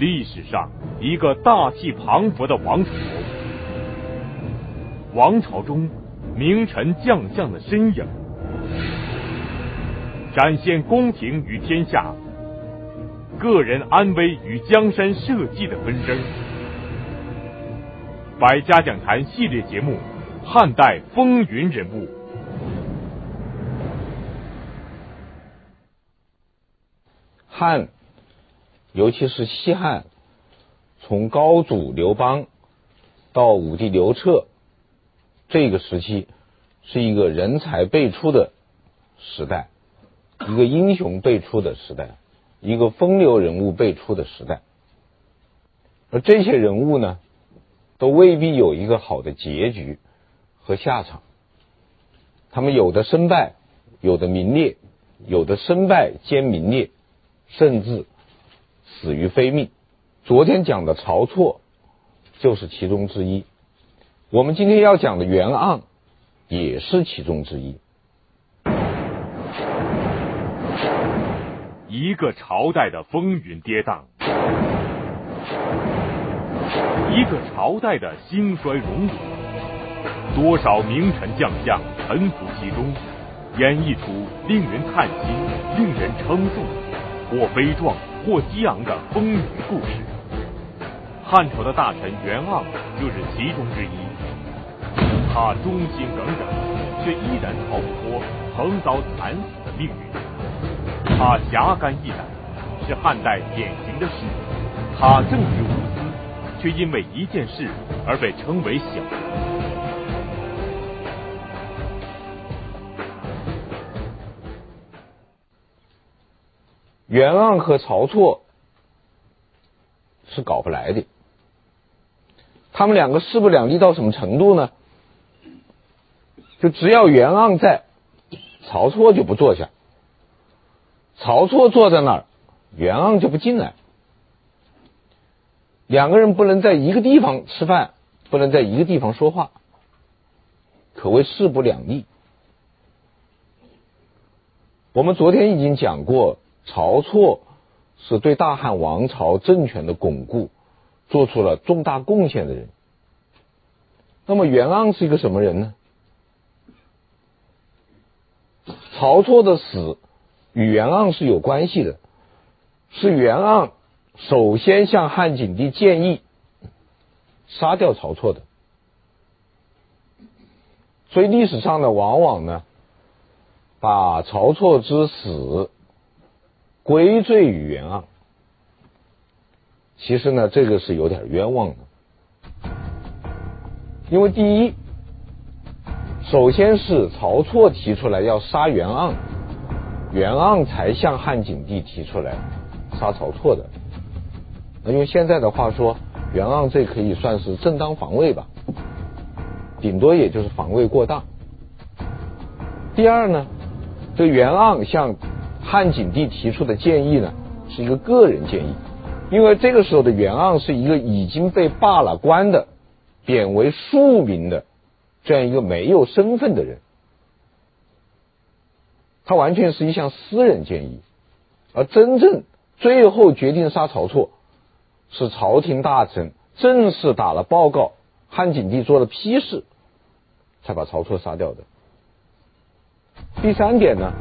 历史上一个大气磅礴的王朝，王朝中名臣将相的身影，展现宫廷与天下、个人安危与江山社稷的纷争。百家讲坛系列节目《汉代风云人物》，汉，尤其是西汉，从高祖刘邦到武帝刘彻，这个时期是一个人才辈出的时代，一个英雄辈出的时代，一个风流人物辈出的时代。而这些人物呢，都未必有一个好的结局和下场。他们有的身败，有的名裂，有的身败兼名裂，甚至死于非命。昨天讲的晁错就是其中之一。我们今天要讲的袁盎也是其中之一。一个朝代的风云跌宕。一个朝代的兴衰荣辱，多少名臣将相沉浮其中，演绎出令人叹息、令人称颂，或悲壮或激昂的风云故事。汉朝的大臣袁盎就是其中之一。他忠心耿耿，却依然逃不脱横遭惨死的命运。他侠肝义胆，是汉代典型的士。他正直无私。却因为一件事而被称为小人。袁盎和晁错是搞不来的，他们两个势不两立到什么程度呢？就只要袁盎在，晁错就不坐下；晁错坐在那儿，袁盎就不进来。两个人不能在一个地方吃饭，不能在一个地方说话，可谓势不两立。我们昨天已经讲过，晁错是对大汉王朝政权的巩固做出了重大贡献的人。那么袁盎是一个什么人呢？晁错的死与袁盎是有关系的，是袁盎。首先向汉景帝建议杀掉晁错的，所以历史上呢，往往呢把晁错之死归罪于袁盎，其实呢，这个是有点冤枉的，因为第一，首先是晁错提出来要杀袁盎，袁盎才向汉景帝提出来杀晁错的。那用现在的话说，袁盎这可以算是正当防卫吧，顶多也就是防卫过当。第二呢，这袁盎向汉景帝提出的建议呢，是一个个人建议，因为这个时候的袁盎是一个已经被罢了官的、贬为庶民的这样一个没有身份的人，他完全是一项私人建议，而真正最后决定杀晁错。是朝廷大臣正式打了报告，汉景帝做了批示，才把晁错杀掉的。第三点呢，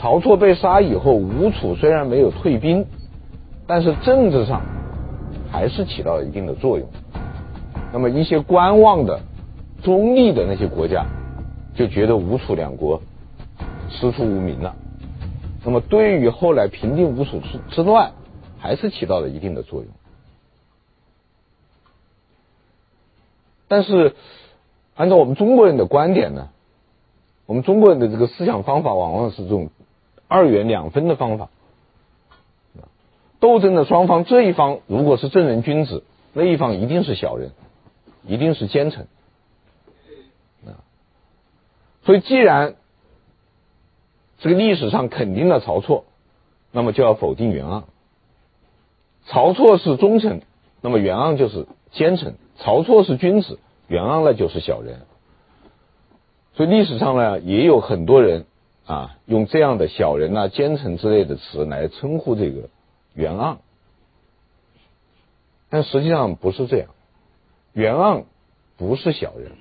晁错被杀以后，吴楚虽然没有退兵，但是政治上还是起到了一定的作用。那么一些观望的、中立的那些国家，就觉得吴楚两国师出无名了。那么对于后来平定吴楚之之乱，还是起到了一定的作用，但是按照我们中国人的观点呢，我们中国人的这个思想方法往往是这种二元两分的方法。斗争的双方，这一方如果是正人君子，那一方一定是小人，一定是奸臣。所以，既然这个历史上肯定了晁错，那么就要否定袁盎。晁错是忠臣，那么袁盎就是奸臣；晁错是君子，袁盎呢就是小人。所以历史上呢，也有很多人啊，用这样的小人啊、奸臣之类的词来称呼这个袁盎。但实际上不是这样。袁盎不是小人，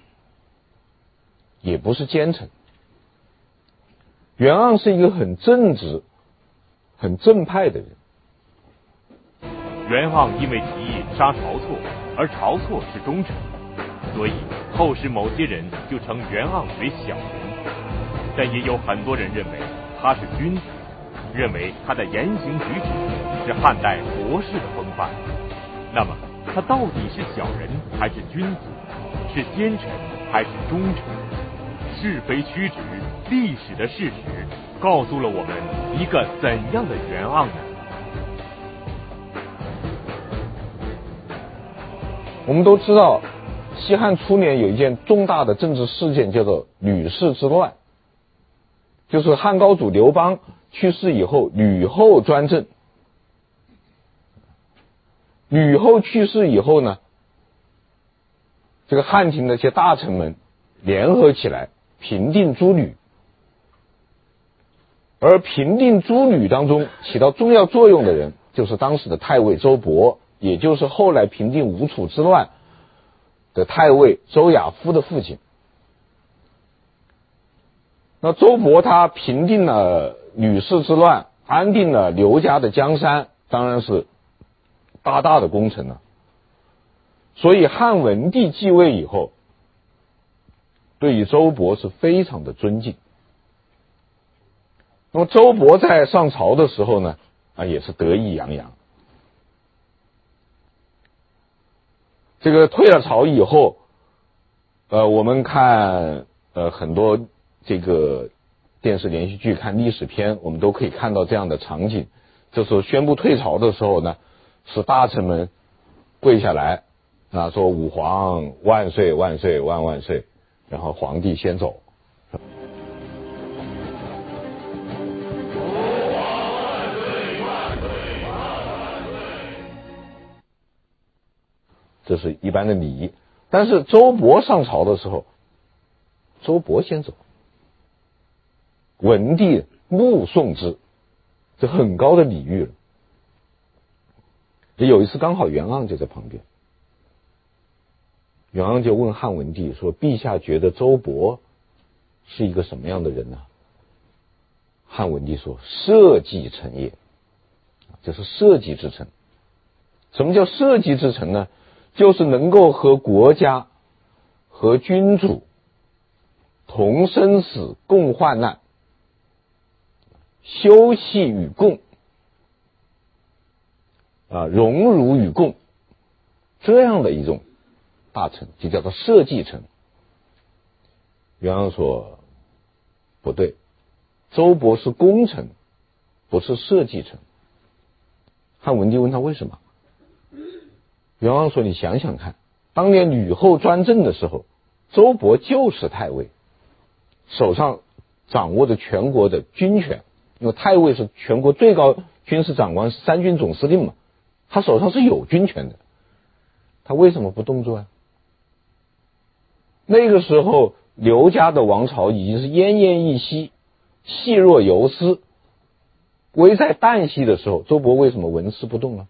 也不是奸臣。袁盎是一个很正直、很正派的人。袁盎因为提议杀晁错，而晁错是忠臣，所以后世某些人就称袁盎为小人。但也有很多人认为他是君子，认为他的言行举止是汉代国士的风范。那么他到底是小人还是君子？是奸臣还是忠臣？是非曲直，历史的事实告诉了我们一个怎样的袁盎呢？我们都知道，西汉初年有一件重大的政治事件，叫做吕氏之乱。就是汉高祖刘邦去世以后，吕后专政。吕后去世以后呢，这个汉廷的一些大臣们联合起来平定诸吕，而平定诸吕当中起到重要作用的人，就是当时的太尉周勃，也就是后来平定吴楚之乱的太尉周亚夫的父亲。那周勃他平定了吕氏之乱，安定了刘家的江山，当然是大大的功臣了。所以汉文帝继位以后，对于周勃是非常的尊敬。那么周勃在上朝的时候呢，啊也是得意洋洋。这个退了朝以后，呃，我们看呃很多。这个电视连续剧、看历史片，我们都可以看到这样的场景。这时候宣布退朝的时候呢，是大臣们跪下来啊，说“武皇万岁万岁万万岁”，然后皇帝先走。武皇万岁万岁万万岁！这是一般的礼仪。但是周勃上朝的时候，周勃先走。文帝目送之，这很高的礼遇了。有一次刚好袁盎就在旁边，袁盎就问汉文帝说：“陛下觉得周勃是一个什么样的人呢？”汉文帝说：“社稷臣也，这是社稷之臣。什么叫社稷之臣呢？就是能够和国家、和君主同生死、共患难。”休戚与共，啊，荣辱与共，这样的一种大臣就叫做社稷臣。袁盎说不对，周勃是功臣，不是社稷臣。汉文帝问他为什么？袁盎说：“你想想看，当年吕后专政的时候，周勃就是太尉，手上掌握着全国的军权。”因为太尉是全国最高军事长官，三军总司令嘛，他手上是有军权的，他为什么不动作啊？那个时候刘家的王朝已经是奄奄一息，细若游丝，危在旦夕的时候，周勃为什么纹丝不动呢？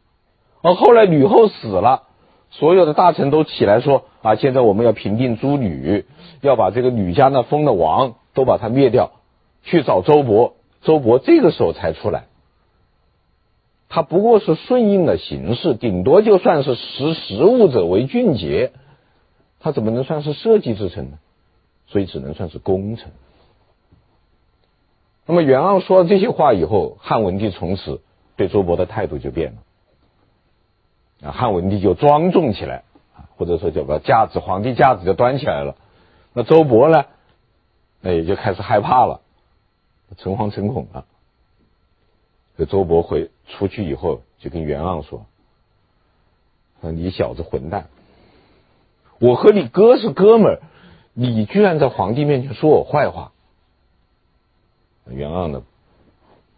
而后来吕后死了，所有的大臣都起来说啊，现在我们要平定诸吕，要把这个吕家那封的王都把他灭掉，去找周勃。周勃这个时候才出来，他不过是顺应了形势，顶多就算是识时务者为俊杰，他怎么能算是社稷之臣呢？所以只能算是功臣。那么袁盎说了这些话以后，汉文帝从此对周勃的态度就变了，啊，汉文帝就庄重起来，或者说叫把架子，皇帝架子就端起来了。那周勃呢，那也就开始害怕了。诚惶诚恐啊。这周勃回出去以后，就跟袁盎说：“说你小子混蛋！我和你哥是哥们儿，你居然在皇帝面前说我坏话。”袁盎呢，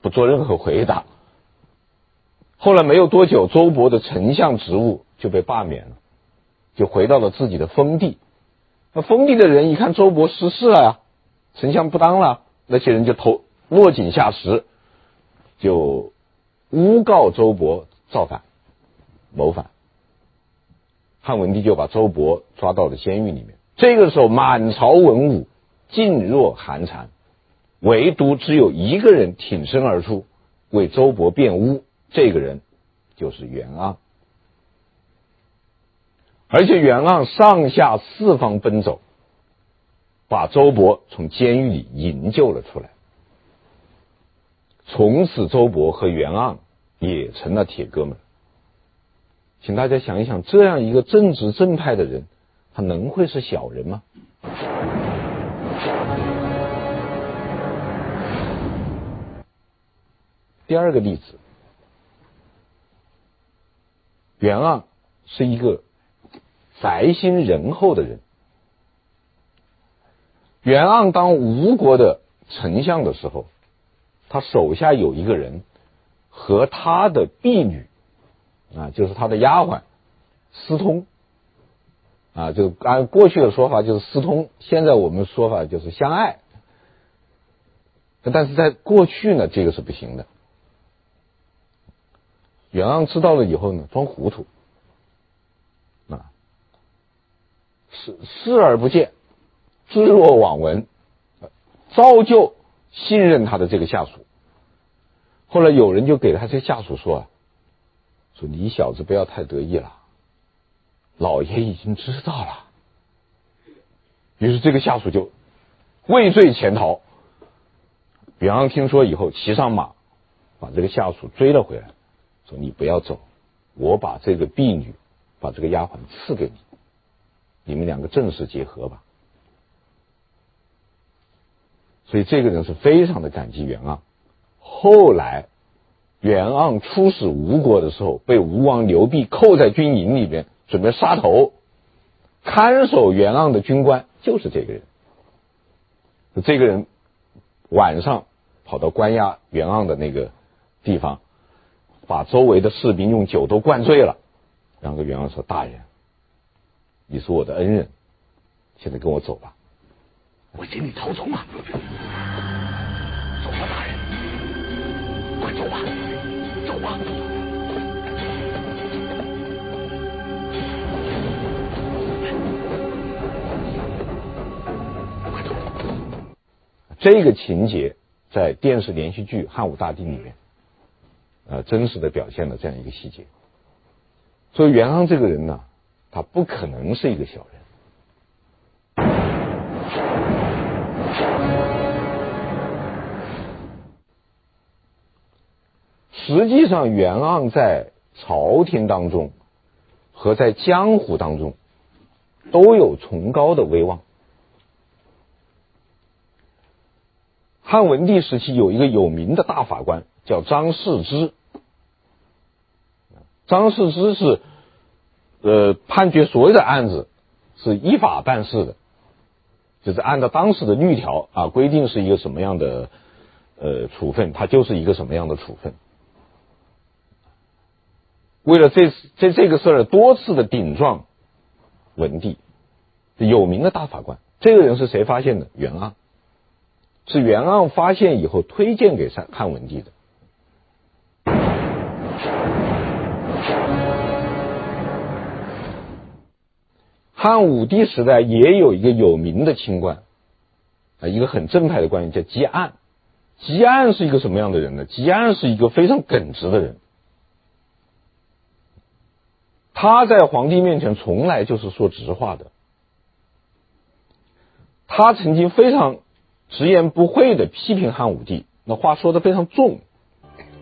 不做任何回答。后来没有多久，周勃的丞相职务就被罢免了，就回到了自己的封地。那封地的人一看周勃失势了呀，丞相不当了。那些人就投落井下石，就诬告周勃造反、谋反。汉文帝就把周勃抓到了监狱里面。这个时候，满朝文武噤若寒蝉，唯独只有一个人挺身而出为周勃辩污，这个人就是袁盎。而且袁盎上下四方奔走，把周勃从监狱里营救了出来。从此，周勃和袁盎也成了铁哥们。请大家想一想，这样一个正直正派的人，他能会是小人吗？第二个例子，袁盎是一个宅心仁厚的人。袁盎当吴国的丞相的时候，他手下有一个人和他的婢女啊，就是他的丫鬟私通啊，就按过去的说法就是私通，现在我们说法就是相爱。但是在过去呢，这个是不行的。袁盎知道了以后呢，装糊涂啊，视视而不见，置若罔闻，照旧信任他的这个下属。后来有人就给他这下属说啊，说你小子不要太得意了，老爷已经知道了。于是这个下属就畏罪潜逃。比方听说以后，骑上马，把这个下属追了回来。说你不要走，我把这个婢女，把这个丫鬟赐给你，你们两个正式结合吧。所以这个人是非常的感激袁盎。后来袁盎出使吴国的时候，被吴王刘濞扣在军营里面，准备杀头。看守袁盎的军官就是这个人。这个人晚上跑到关押袁盎的那个地方。把周围的士兵用酒都灌醉了，然后袁盎说：“大人，你是我的恩人，现在跟我走吧。”我请你逃走啊！走吧，大人，快走吧，走吧。这个情节在电视连续剧《汉武大帝》里面。呃，真实的表现了这样一个细节。所以袁盎这个人呢，他不可能是一个小人。实际上，袁盎在朝廷当中和在江湖当中都有崇高的威望。汉文帝时期有一个有名的大法官叫张释之。张释之是，呃，判决所有的案子是依法办事的，就是按照当时的律条啊规定是一个什么样的呃处分，他就是一个什么样的处分。为了这次这这个事儿，多次的顶撞文帝，有名的大法官，这个人是谁发现的？袁盎，是袁盎发现以后推荐给汉汉文帝的。汉武帝时代也有一个有名的清官，啊，一个很正派的官员叫汲黯。汲黯是一个什么样的人呢？汲黯是一个非常耿直的人，他在皇帝面前从来就是说直话的。他曾经非常直言不讳的批评汉武帝，那话说的非常重。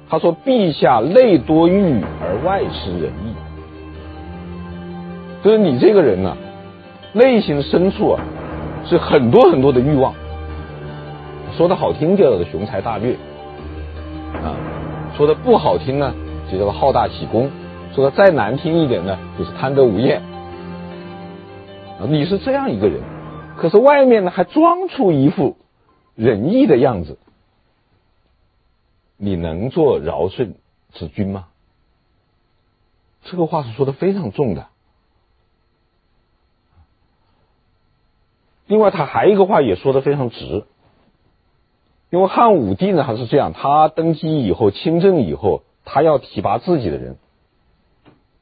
他说：“陛下内多欲而外失仁义，就是你这个人呢、”内心深处啊，是很多很多的欲望。说的好听叫做雄才大略啊，说的不好听呢，就叫做好大喜功。说的再难听一点呢，就是贪得无厌。啊，你是这样一个人，可是外面呢还装出一副仁义的样子，你能做尧舜之君吗？这个话是说的非常重的。另外，他还有一个话也说的非常直，因为汉武帝呢，他是这样，他登基以后，亲政以后，他要提拔自己的人，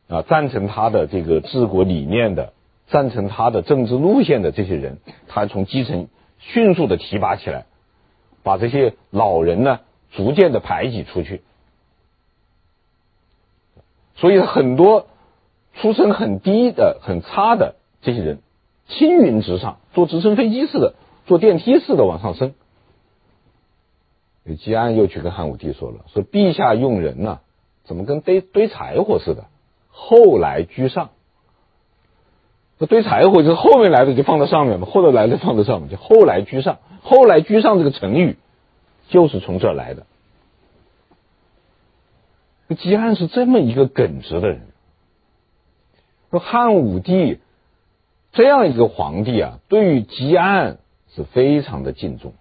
啊，赞成他的这个治国理念的，赞成他的政治路线的这些人，他从基层迅速的提拔起来，把这些老人呢逐渐的排挤出去。所以很多出身很低的、很差的这些人，青云直上，坐直升飞机似的，坐电梯似的往上升。吉安又去跟汉武帝说了：“说陛下用人呢、怎么跟堆堆柴火似的？后来居上。这堆柴火就是后面来的就放在上面嘛，后头来的放在上面，就后来居上。后来居上这个成语就是从这儿来的。吉安是这么一个耿直的人。说汉武帝这样一个皇帝啊，对于吉安是非常的敬重。”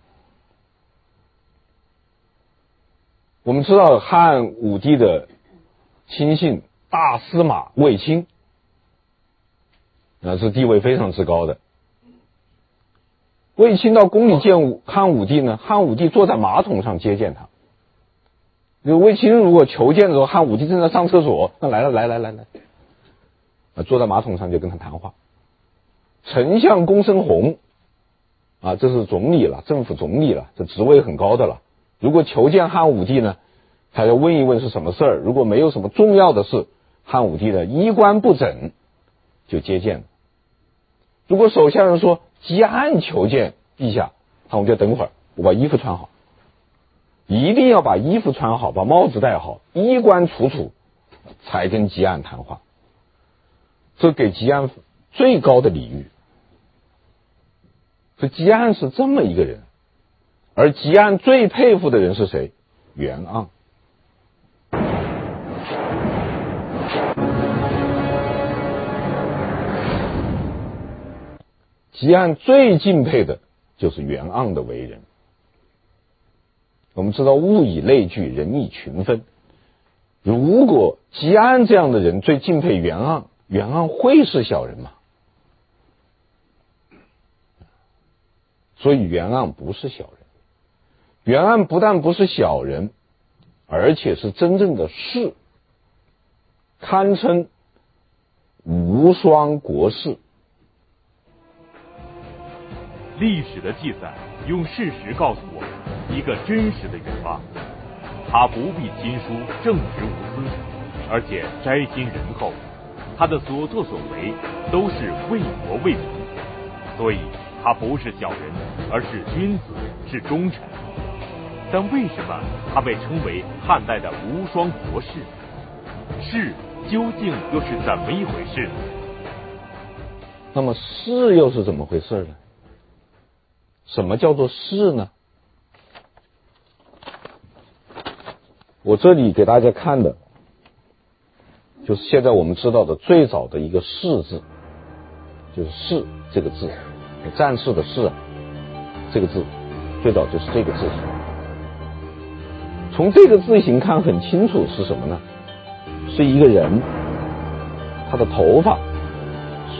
我们知道汉武帝的亲信大司马卫青，那是地位非常之高的。卫青到宫里见武汉武帝呢，汉武帝坐在马桶上接见他。就卫青如果求见的时候，汉武帝正在上厕所，那来了，来来来来，坐在马桶上就跟他谈话。丞相公孙弘，啊，这是总理了，政府总理了，这职位很高的了。如果求见汉武帝呢，他要问一问是什么事儿。如果没有什么重要的事，汉武帝的衣冠不整就接见了。如果手下人说吉安求见陛下，汉武帝等会儿，我把衣服穿好，一定要把衣服穿好，把帽子戴好，衣冠楚楚，才跟吉安谈话。这给吉安最高的礼遇。这吉安是这么一个人。而吉安最佩服的人是谁？袁盎。吉安最敬佩的就是袁盎的为人。我们知道物以类聚，人以群分。如果吉安这样的人最敬佩袁盎，袁盎会是小人吗？所以袁盎不是小人。袁盎不但不是小人，而且是真正的士，堪称无双国士。历史的记载用事实告诉我们一个真实的袁盎，他不必亲疏，正直无私，而且斋心仁厚，他的所作所为都是为国为民，所以他不是小人，而是君子，是忠臣。但为什么他被称为汉代的无双国士？士究竟又是怎么一回事？那么士又是怎么回事呢？什么叫做士呢？我这里给大家看的，就是现在我们知道的最早的一个士字，就是士这个字，战士的士，这个字最早就是这个字形。从这个字形看很清楚是什么呢？是一个人，他的头发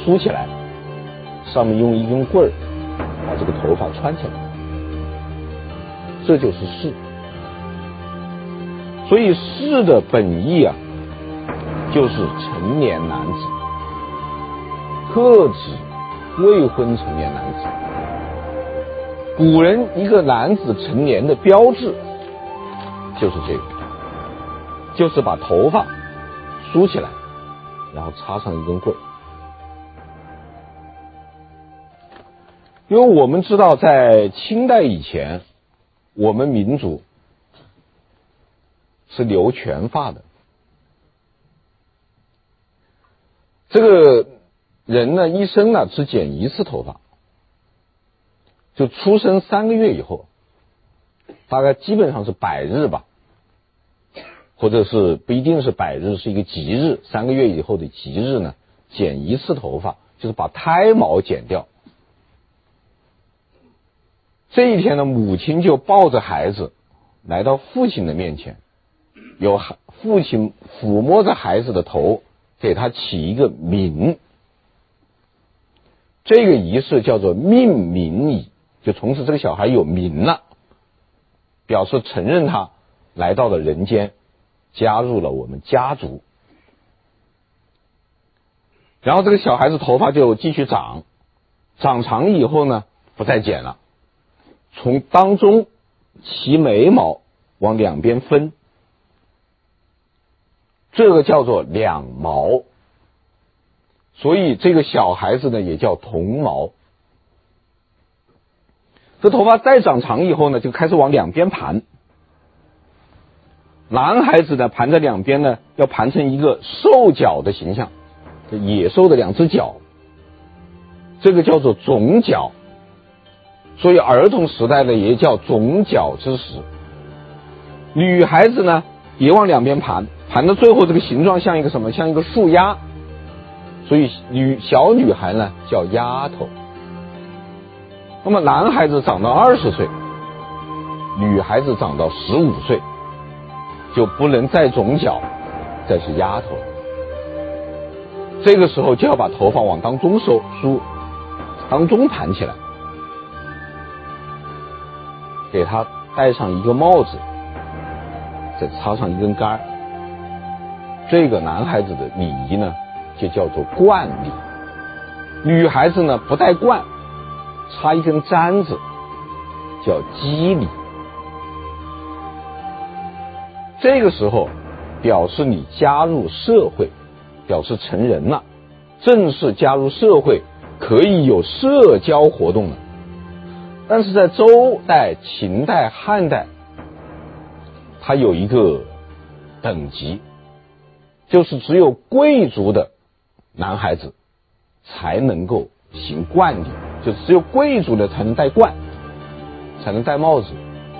梳起来，上面用一根棍儿把这个头发穿起来，这就是士。所以士的本意啊，就是成年男子，特指未婚成年男子。古人一个男子成年的标志。就是这个，就是把头发梳起来，然后插上一根棍因为我们知道，在清代以前，我们民族是留全发的。这个人呢，一生呢只剪一次头发，就出生三个月以后。大概基本上是百日吧，或者是不一定是百日，是一个吉日，三个月以后的吉日呢，剪一次头发，就是把胎毛剪掉。这一天呢，母亲就抱着孩子来到父亲的面前，有父亲抚摸着孩子的头，给他起一个名。这个仪式叫做命名仪，就从此这个小孩有名了。表示承认他来到了人间，加入了我们家族。然后这个小孩子头发就继续长，长长以后呢，不再剪了，从当中齐眉毛往两边分，这个叫做两毛。所以这个小孩子呢，也叫童毛。这头发再长长以后呢，就开始往两边盘。男孩子呢，盘在两边呢，要盘成一个兽角的形象，野兽的两只脚，这个叫做总角。所以儿童时代呢，也叫总角之时。女孩子呢，也往两边盘，盘到最后这个形状像一个什么？像一个树丫。所以女小女孩呢，叫丫头。那么男孩子长到二十岁，女孩子长到十五岁，就不能再总角，再是丫头。这个时候就要把头发往当中收梳，当中盘起来，给他戴上一个帽子，再插上一根杆。这个男孩子的礼仪呢，就叫做冠礼。女孩子呢，不戴冠。插一根簪子，叫笄礼。这个时候，表示你加入社会，表示成人了，正式加入社会，可以有社交活动了。但是在周代、秦代、汉代，它有一个等级，就是只有贵族的男孩子才能够行冠礼。就只有贵族的才能戴冠，才能戴帽子，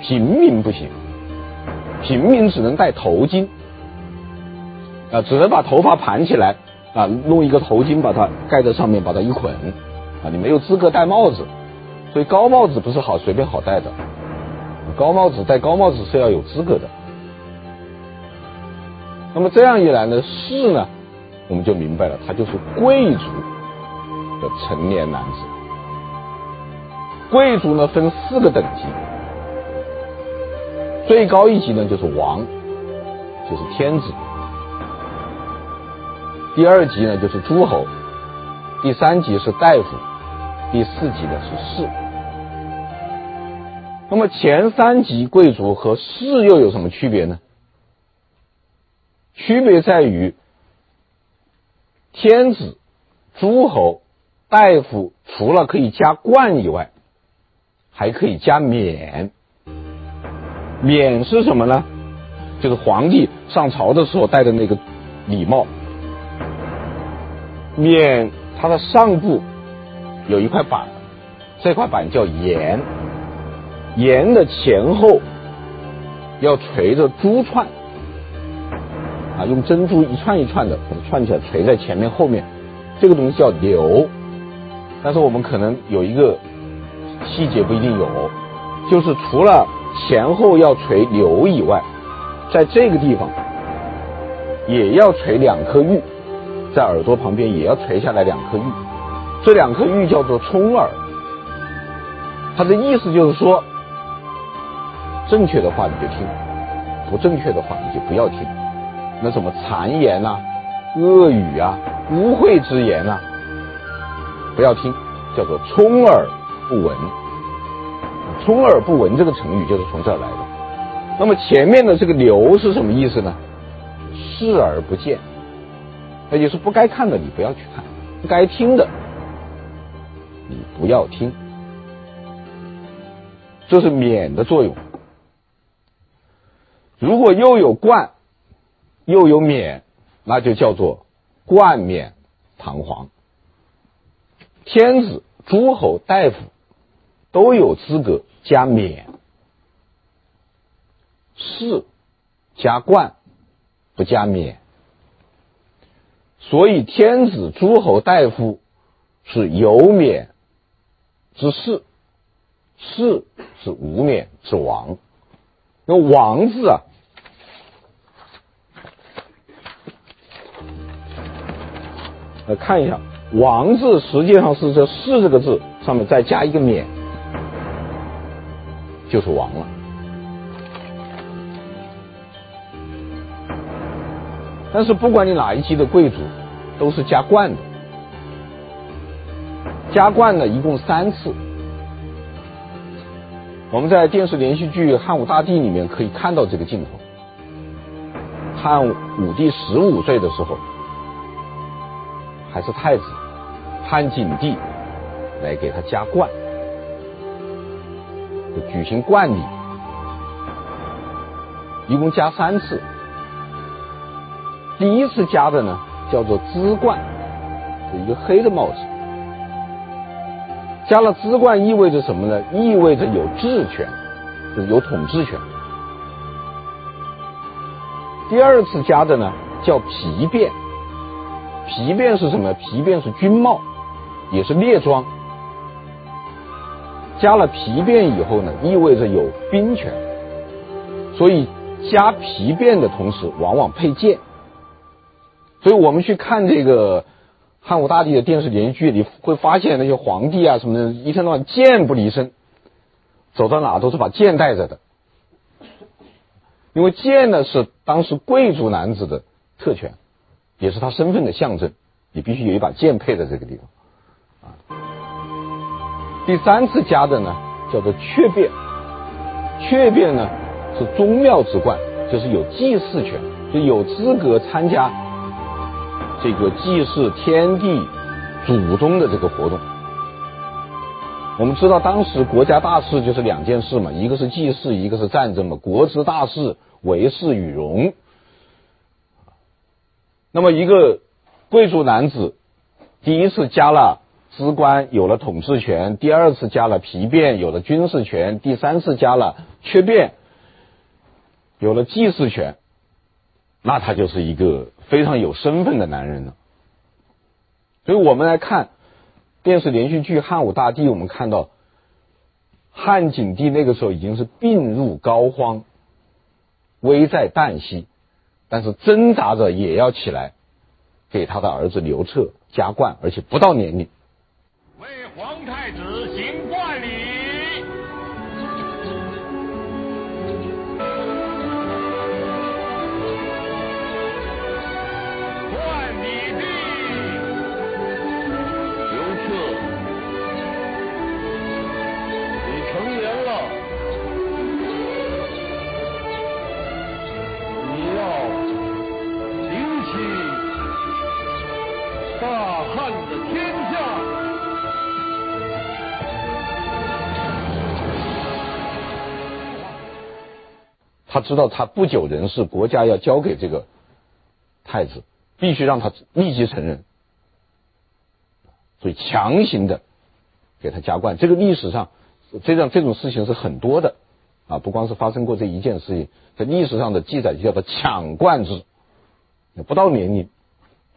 平民不行，平民只能戴头巾，啊，只能把头发盘起来，啊，弄一个头巾把它盖在上面，把它一捆，啊，你没有资格戴帽子，所以高帽子不是好随便好戴的，高帽子戴高帽子是要有资格的。那么这样一来呢，士呢，我们就明白了，他就是贵族的成年男子。贵族呢，分四个等级，最高一级呢就是王，就是天子；第二级呢就是诸侯；第三级是大夫；第四级呢是士。那么前三级贵族和士又有什么区别呢？区别在于天子、诸侯、大夫除了可以加冠以外。还可以加冕，冕是什么呢？就是皇帝上朝的时候戴的那个礼帽。冕它的上部有一块板，这块板叫檐，檐的前后要垂着珠串，啊，用珍珠一串一串的把它串起来垂在前面后面，这个东西叫流。但是我们可能有一个。细节不一定有，就是除了前后要垂流以外，在这个地方也要垂两颗玉，在耳朵旁边也要垂下来两颗玉，这两颗玉叫做冲耳。它的意思就是说，正确的话你就听，不正确的话你就不要听。那什么谗言呐、啊、恶语啊、污秽之言呐、啊，不要听，叫做充耳。不闻，充耳不闻这个成语就是从这儿来的。那么前面的这个鎏是什么意思呢？视而不见，那就是不该看的你不要去看，不该听的你不要听，这是免的作用。如果又有冠又有冕，那就叫做冠冕堂皇。天子、诸侯、大夫。都有资格加冕，士加冠，不加冕。所以天子、诸侯、大夫是有冕之士，士是无冕之王。那王字啊，来看一下，王字实际上是这“士”这个字上面再加一个冕。就是王了，但是不管你哪一级的贵族，都是加冠的，加冠呢，一共三次。我们在电视连续剧《汉武大帝》里面可以看到这个镜头。汉武帝十五岁的时候，还是太子，汉景帝来给他加冠，举行冠礼，一共加三次。第一次加的呢，叫做辎冠，是一个黑的帽子。加了辎冠意味着什么呢？意味着有治权，就是有统治权。第二次加的呢，叫皮弁，皮弁是什么？皮弁是军帽，也是列装。加了皮弁以后呢，意味着有兵权，所以加皮弁的同时，往往配剑。所以我们去看这个汉武大帝的电视连续剧，你会发现那些皇帝啊什么的，一天到晚剑不离身，走到哪都是把剑带着的。因为剑呢是当时贵族男子的特权，也是他身份的象征，你必须有一把剑配在这个地方。啊，第三次加的呢叫做阙变，阙变呢是宗庙之冠，就是有祭祀权，就有资格参加这个祭祀天地祖宗的这个活动。我们知道当时国家大事就是两件事嘛，一个是祭祀，一个是战争嘛。国之大事，为祀与戎。那么一个贵族男子第一次加了资官，有了统治权；第二次加了皮弁，有了军事权；第三次加了缺弁，有了祭祀权。那他就是一个非常有身份的男人呢。所以我们来看。电视连续剧《汉武大帝》，我们看到汉景帝那个时候已经是病入膏肓，危在旦夕，但是挣扎着也要起来给他的儿子刘彻加冠，而且不到年龄。为皇太子他知道他不久人世，国家要交给这个太子，必须让他立即承认，所以强行的给他加冠。这个历史上这样这种事情是很多的啊，不光是发生过这一件事情，在历史上的记载就叫做抢冠制，不到年龄，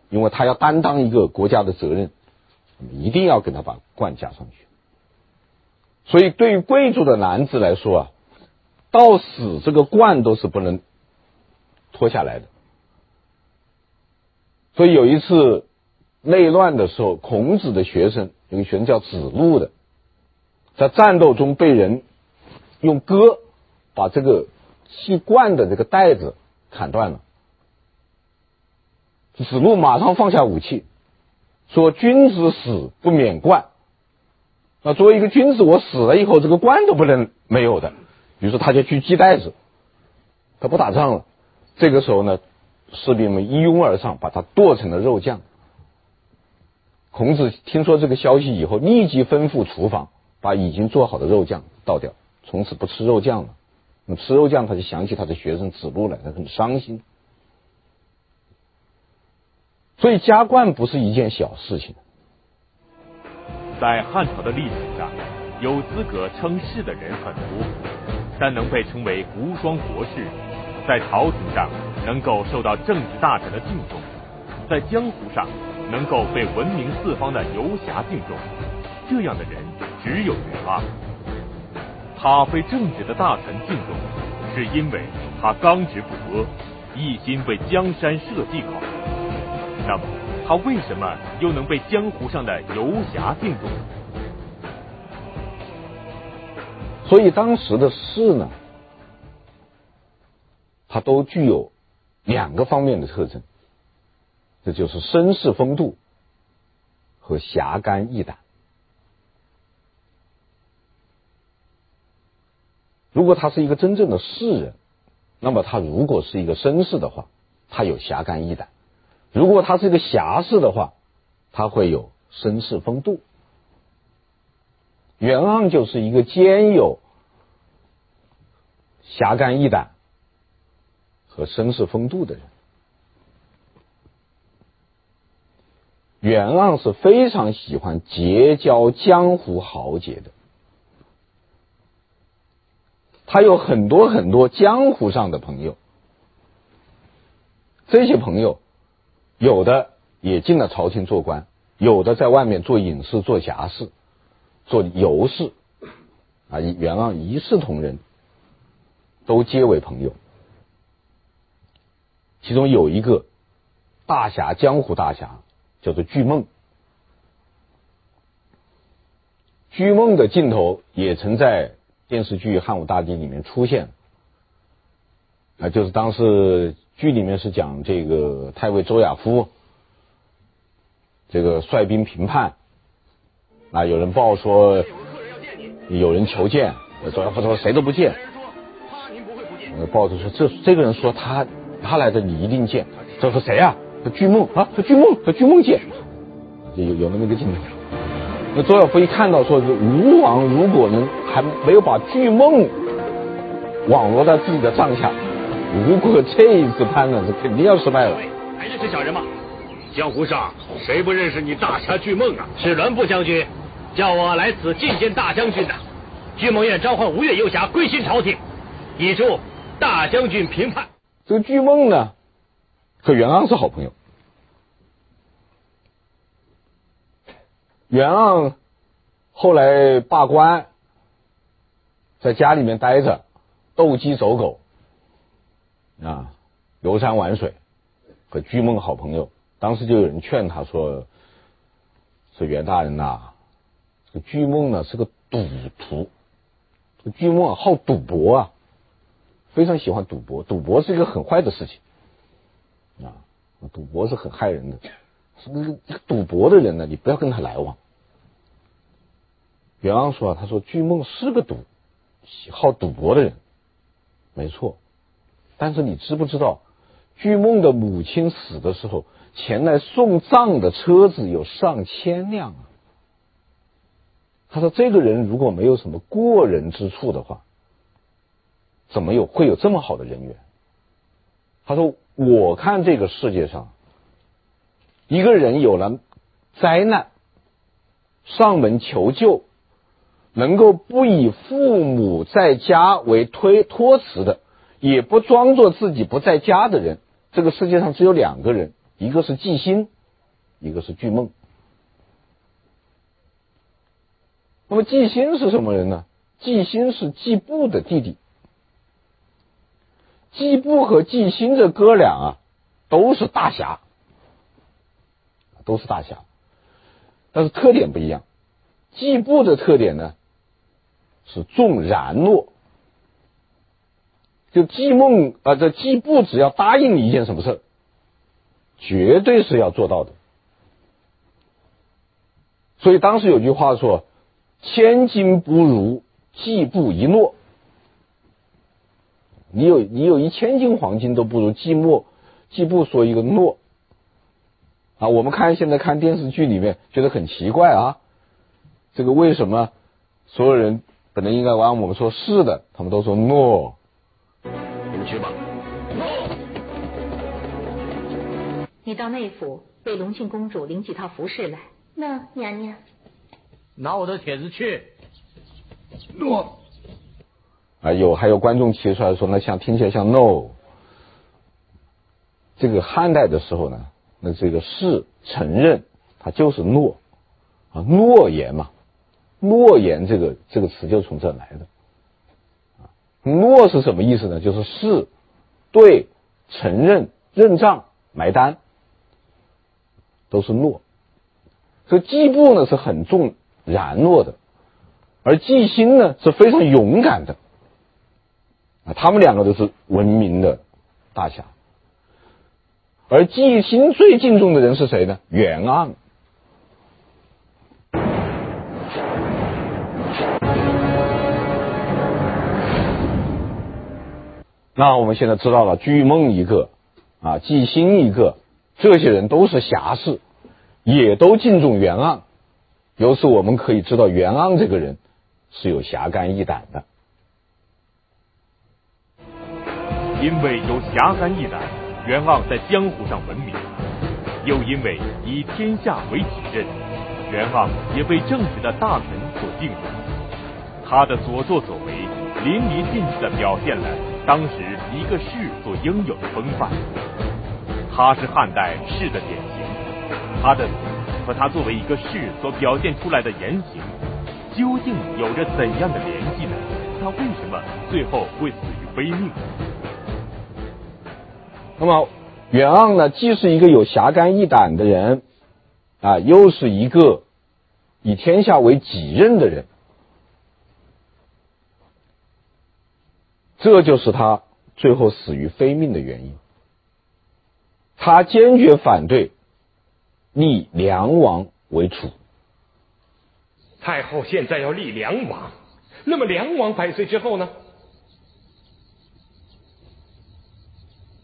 因为他要担当一个国家的责任，一定要给他把冠加上去。所以对于贵族的男子来说啊。到死这个冠都是不能脱下来的，所以有一次内乱的时候，孔子的学生有个学生叫子路的，在战斗中被人用戈把这个系冠的这个带子砍断了，子路马上放下武器，说：“君子死不免冠。”那作为一个君子，我死了以后，这个冠都不能没有的。于是他就去系带子，他不打仗了。这个时候呢，士兵们一拥而上，把他剁成了肉酱。孔子听说这个消息以后，立即吩咐厨房把已经做好的肉酱倒掉，从此不吃肉酱了。那吃肉酱，他就想起他的学生子路来，他很伤心。所以加冠不是一件小事情。在汉朝的历史上，有资格称士的人很多。但能被称为无双国士，在朝廷上能够受到政治大臣的敬重，在江湖上能够被闻名四方的游侠敬重，这样的人只有他。他被正直的大臣敬重，是因为他刚直不阿，一心为江山社稷考虑。那么，他为什么又能被江湖上的游侠敬重？所以当时的士呢，他都具有两个方面的特征，这就是绅士风度和侠肝义胆。如果他是一个真正的士人，那么他如果是一个绅士的话，他有侠肝义胆；如果他是一个侠士的话，他会有绅士风度。袁盎就是一个兼有侠肝义胆和绅士风度的人。袁盎是非常喜欢结交江湖豪杰的，他有很多很多江湖上的朋友，这些朋友有的也进了朝廷做官，有的在外面做隐士、做侠士、做游士，啊，袁盎一视同仁，都皆为朋友。其中有一个大侠，江湖大侠。叫做巨梦，巨梦的镜头也曾在电视剧《汉武大帝》里面出现，啊，就是当时剧里面是讲这个太尉周亚夫，这个率兵平叛，啊，有人报说有人求见，周亚夫说谁都不见，报纸说这这个人说他他来的你一定见，这是谁呀？和巨梦啊，和巨梦和巨梦见，有有那么一个镜头。那周亚夫一看到说，吴王如果能还没有把巨梦网罗在自己的帐下，如果这一次叛乱是肯定要失败了。还认识小人吗？江湖上谁不认识你大侠巨梦啊？是栾部将军叫我来此觐见大将军的。巨梦愿召唤吴越游侠归心朝廷，以助大将军平叛。这个巨梦呢？和袁盎是好朋友。袁盎后来罢官，在家里面待着，斗鸡走狗啊，游山玩水，和巨梦好朋友。当时就有人劝他说：“说袁大人呐、这个巨梦呢是个赌徒，这个巨梦好赌博啊，非常喜欢赌博，赌博是一个很坏的事情。”啊，赌博是很害人的。那个赌博的人呢，你不要跟他来往。袁盎说啊：“他说巨梦是个赌，喜好赌博的人，没错。但是你知不知道，巨梦的母亲死的时候，前来送葬的车子有上千辆啊。他说，这个人如果没有什么过人之处的话，怎么有会有这么好的人缘？”他说。我看这个世界上，一个人有了灾难，上门求救，能够不以父母在家为推托辞的，也不装作自己不在家的人，这个世界上只有两个人，一个是纪心，一个是巨梦。那么纪心是什么人呢？纪心是季布的弟弟。季布和纪心这哥俩啊，都是大侠，都是大侠，但是特点不一样。季布的特点呢，是重然诺，就季梦啊，这季布只要答应你一件什么事，绝对是要做到的。所以当时有句话说：“千金不如季布一诺。”你有你有一千斤黄金都不如季末季布说一个诺啊！我们看现在看电视剧里面觉得很奇怪啊，这个为什么所有人本来应该按我们说是的，他们都说诺？你们去吧。你到内府为隆庆公主领几套服饰来。那，娘娘。拿我的帖子去。诺。啊，有还有观众提出来说，那像听起来像 no。这个汉代的时候呢，那这个是承认，它就是诺啊，诺言嘛，诺言这个这个词就从这来的。啊，诺是什么意思呢？就是是对承认认账买单，都是诺。所以季布呢是很重然诺的，而纪星呢是非常勇敢的。啊他们两个都是闻名的大侠，而纪心最敬重的人是谁呢？袁盎。那我们现在知道了，巨梦一个，啊，季辛一个，这些人都是侠士，也都敬重袁盎。由此我们可以知道，袁盎这个人是有侠肝义胆的。因为有侠肝义胆，袁盎在江湖上闻名；又因为以天下为己任，袁盎也被政治的大臣所敬重。他的所作所为，淋漓尽致地表现了。当时一个士所应有的风范，他是汉代士的典型。他的和他作为一个士所表现出来的言行，究竟有着怎样的联系呢？他为什么最后会死于非命？那么袁盎呢，既是一个有侠肝义胆的人，啊，又是一个以天下为己任的人。这就是他最后死于非命的原因。他坚决反对立梁王为储。太后现在要立梁王，那么梁王百岁之后呢？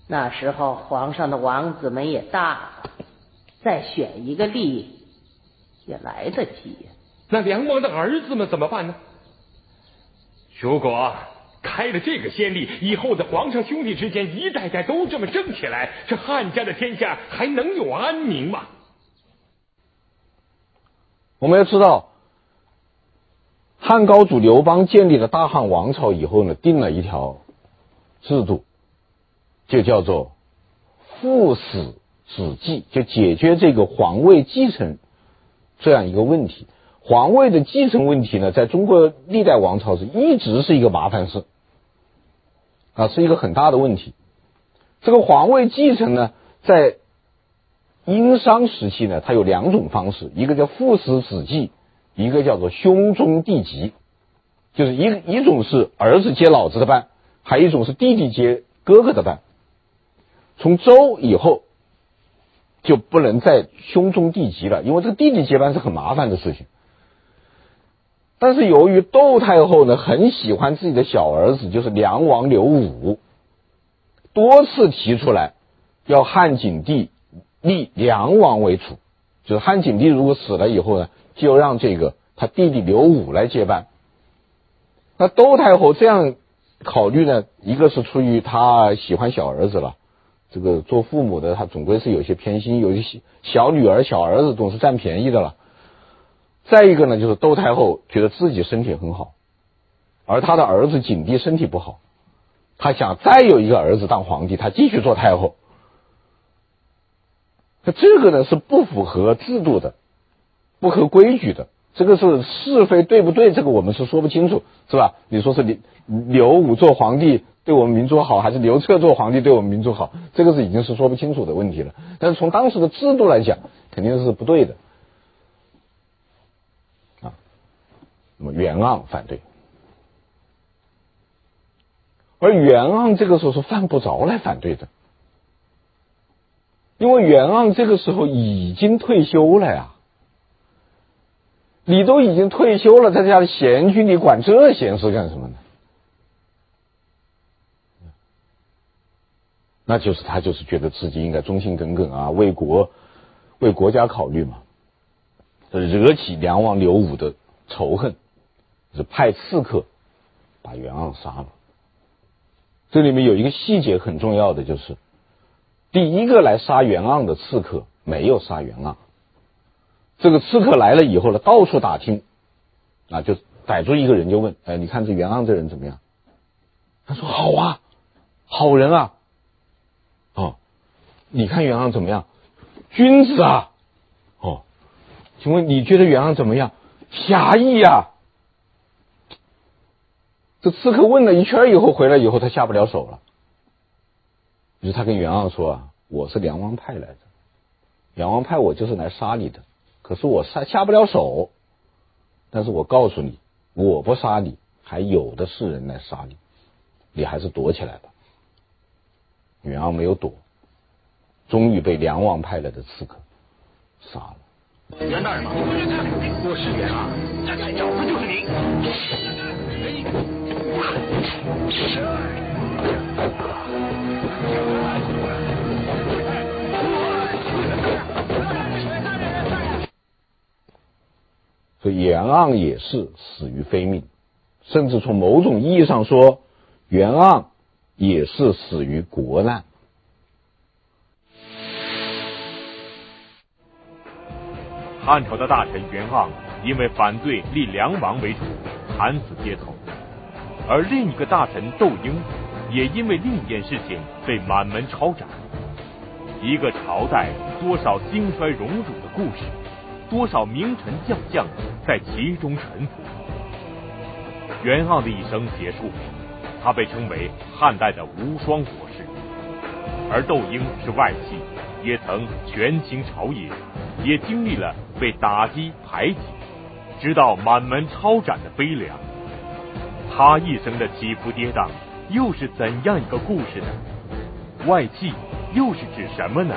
那时候皇上的王子们也大了，再选一个立也来得及。那梁王的儿子们怎么办呢？如果。开了这个先例，以后的皇上兄弟之间一代代都这么争起来，这汉家的天下还能有安宁吗？我们要知道，汉高祖刘邦建立了大汉王朝以后呢，定了一条制度，就叫做父死子继，就解决这个皇位继承这样一个问题。皇位的继承问题呢，在中国历代王朝是一直是一个麻烦事。啊，是一个很大的问题。这个皇位继承呢，在殷商时期呢，它有两种方式，一个叫父死子继，一个叫做兄终弟及，就是一一种是儿子接老子的班，还有一种是弟弟接哥哥的班。从周以后就不能再兄终弟及了，因为这个弟弟接班是很麻烦的事情。但是由于窦太后呢，很喜欢自己的小儿子，就是梁王刘武，多次提出来要汉景帝立梁王为储，就是汉景帝如果死了以后呢，就让这个他弟弟刘武来接班。那窦太后这样考虑呢，一个是出于他喜欢小儿子了，这个做父母的他总归是有些偏心，有些小女儿、小儿子总是占便宜的了。再一个呢，就是窦太后觉得自己身体很好，而他的儿子景帝身体不好，他想再有一个儿子当皇帝，他继续做太后。那这个呢是不符合制度的，不合规矩的，这个是是非对不对？这个我们是说不清楚，是吧？你说是刘刘武做皇帝对我们民族好，还是刘彻做皇帝对我们民族好？这个是已经是说不清楚的问题了。但是从当时的制度来讲，肯定是不对的。啊那么袁盎反对，而袁盎这个时候是犯不着来反对的，因为袁盎这个时候已经退休了呀。你都已经退休了，在家里闲居，你管这闲事干什么呢？那就是他就是觉得自己应该忠心耿耿啊，为国为国家考虑嘛，惹起梁王刘武的仇恨。是派刺客把袁盎杀了。这里面有一个细节很重要的，就是第一个来杀袁盎的刺客没有杀袁盎。这个刺客来了以后呢，到处打听，啊，就逮住一个人就问：“哎，你看这袁盎这人怎么样？”他说：“好啊，好人啊。”哦，你看袁盎怎么样？君子啊。哦，请问你觉得袁盎怎么样？侠义呀。这刺客问了一圈以后回来以后，他下不了手了。于是他跟袁盎说：“啊，我是梁王派来的，梁王派我就是来杀你的。可是我杀下不了手，但是我告诉你，我不杀你，还有的是人来杀你，你还是躲起来吧。”袁盎没有躲，终于被梁王派来的刺客杀了。袁大人吗？我是袁盎，找的就是你。袁盎也是死于非命，甚至从某种意义上说，袁盎也是死于国难。汉朝的大臣袁盎因为反对立梁王为主，惨死街头；而另一个大臣窦婴也因为另一件事情被满门抄斩。一个朝代多少兴衰荣辱的故事，多少名臣将相在其中沉浮。袁盎的一生结束，他被称为汉代的无双国士，而窦婴是外戚，也曾权倾朝野，也经历了被打击排挤，直到满门抄斩的悲凉。他一生的起伏跌宕，又是怎样一个故事呢？外戚又是指什么呢？